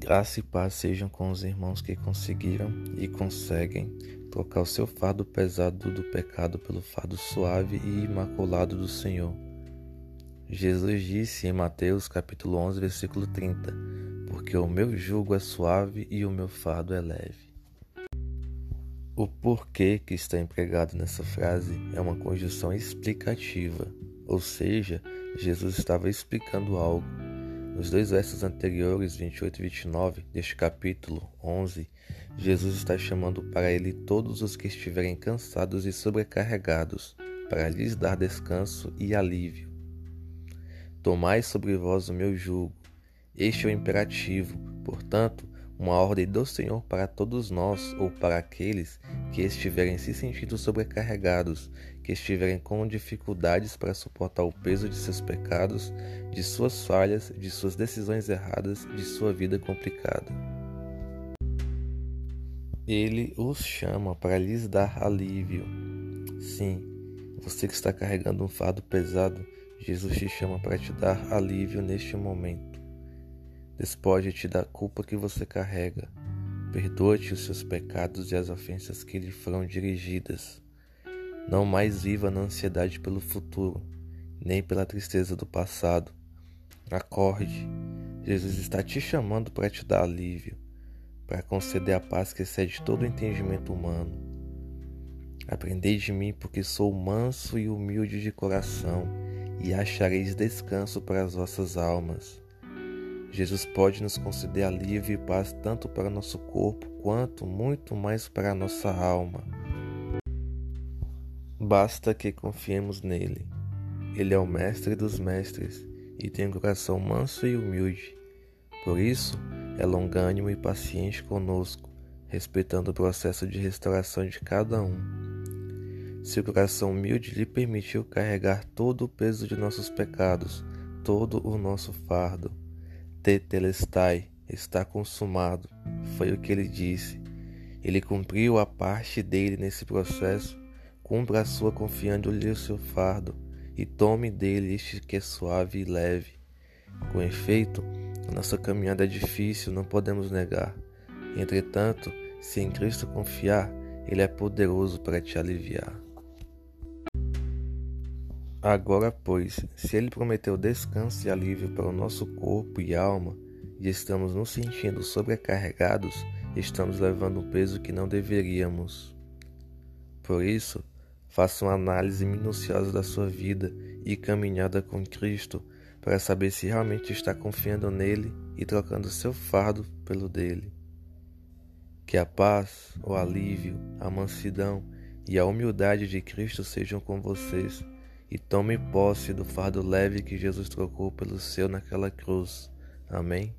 Graça e paz sejam com os irmãos que conseguiram e conseguem trocar o seu fardo pesado do pecado pelo fardo suave e imaculado do Senhor. Jesus disse em Mateus capítulo 11, versículo 30: Porque o meu jugo é suave e o meu fardo é leve. O porquê que está empregado nessa frase é uma conjunção explicativa, ou seja, Jesus estava explicando algo nos dois versos anteriores, 28 e 29, deste capítulo 11, Jesus está chamando para ele todos os que estiverem cansados e sobrecarregados, para lhes dar descanso e alívio. Tomai sobre vós o meu jugo. Este é o imperativo, portanto, uma ordem do Senhor para todos nós ou para aqueles que estiverem se sentindo sobrecarregados, que estiverem com dificuldades para suportar o peso de seus pecados, de suas falhas, de suas decisões erradas, de sua vida complicada. Ele os chama para lhes dar alívio. Sim, você que está carregando um fardo pesado, Jesus te chama para te dar alívio neste momento. Despoje-te da culpa que você carrega. Perdoa-te os seus pecados e as ofensas que lhe foram dirigidas. Não mais viva na ansiedade pelo futuro, nem pela tristeza do passado. Acorde. Jesus está te chamando para te dar alívio, para conceder a paz que excede todo o entendimento humano. Aprendei de mim, porque sou manso e humilde de coração, e achareis descanso para as vossas almas. Jesus pode nos conceder alívio e paz tanto para nosso corpo quanto muito mais para a nossa alma. Basta que confiemos nele. Ele é o mestre dos mestres e tem um coração manso e humilde. Por isso, é longânimo e paciente conosco, respeitando o processo de restauração de cada um. Seu coração humilde lhe permitiu carregar todo o peso de nossos pecados, todo o nosso fardo Tetelestai, está consumado, foi o que ele disse. Ele cumpriu a parte dele nesse processo, cumpra a sua confiando-lhe o seu fardo, e tome dele este que é suave e leve. Com efeito, a nossa caminhada é difícil, não podemos negar. Entretanto, se em Cristo confiar, Ele é poderoso para te aliviar. Agora, pois, se Ele prometeu descanso e alívio para o nosso corpo e alma, e estamos nos sentindo sobrecarregados, estamos levando um peso que não deveríamos. Por isso, faça uma análise minuciosa da sua vida e caminhada com Cristo para saber se realmente está confiando nele e trocando seu fardo pelo dele. Que a paz, o alívio, a mansidão e a humildade de Cristo sejam com vocês e tome posse do fardo leve que Jesus trocou pelo seu naquela cruz. Amém.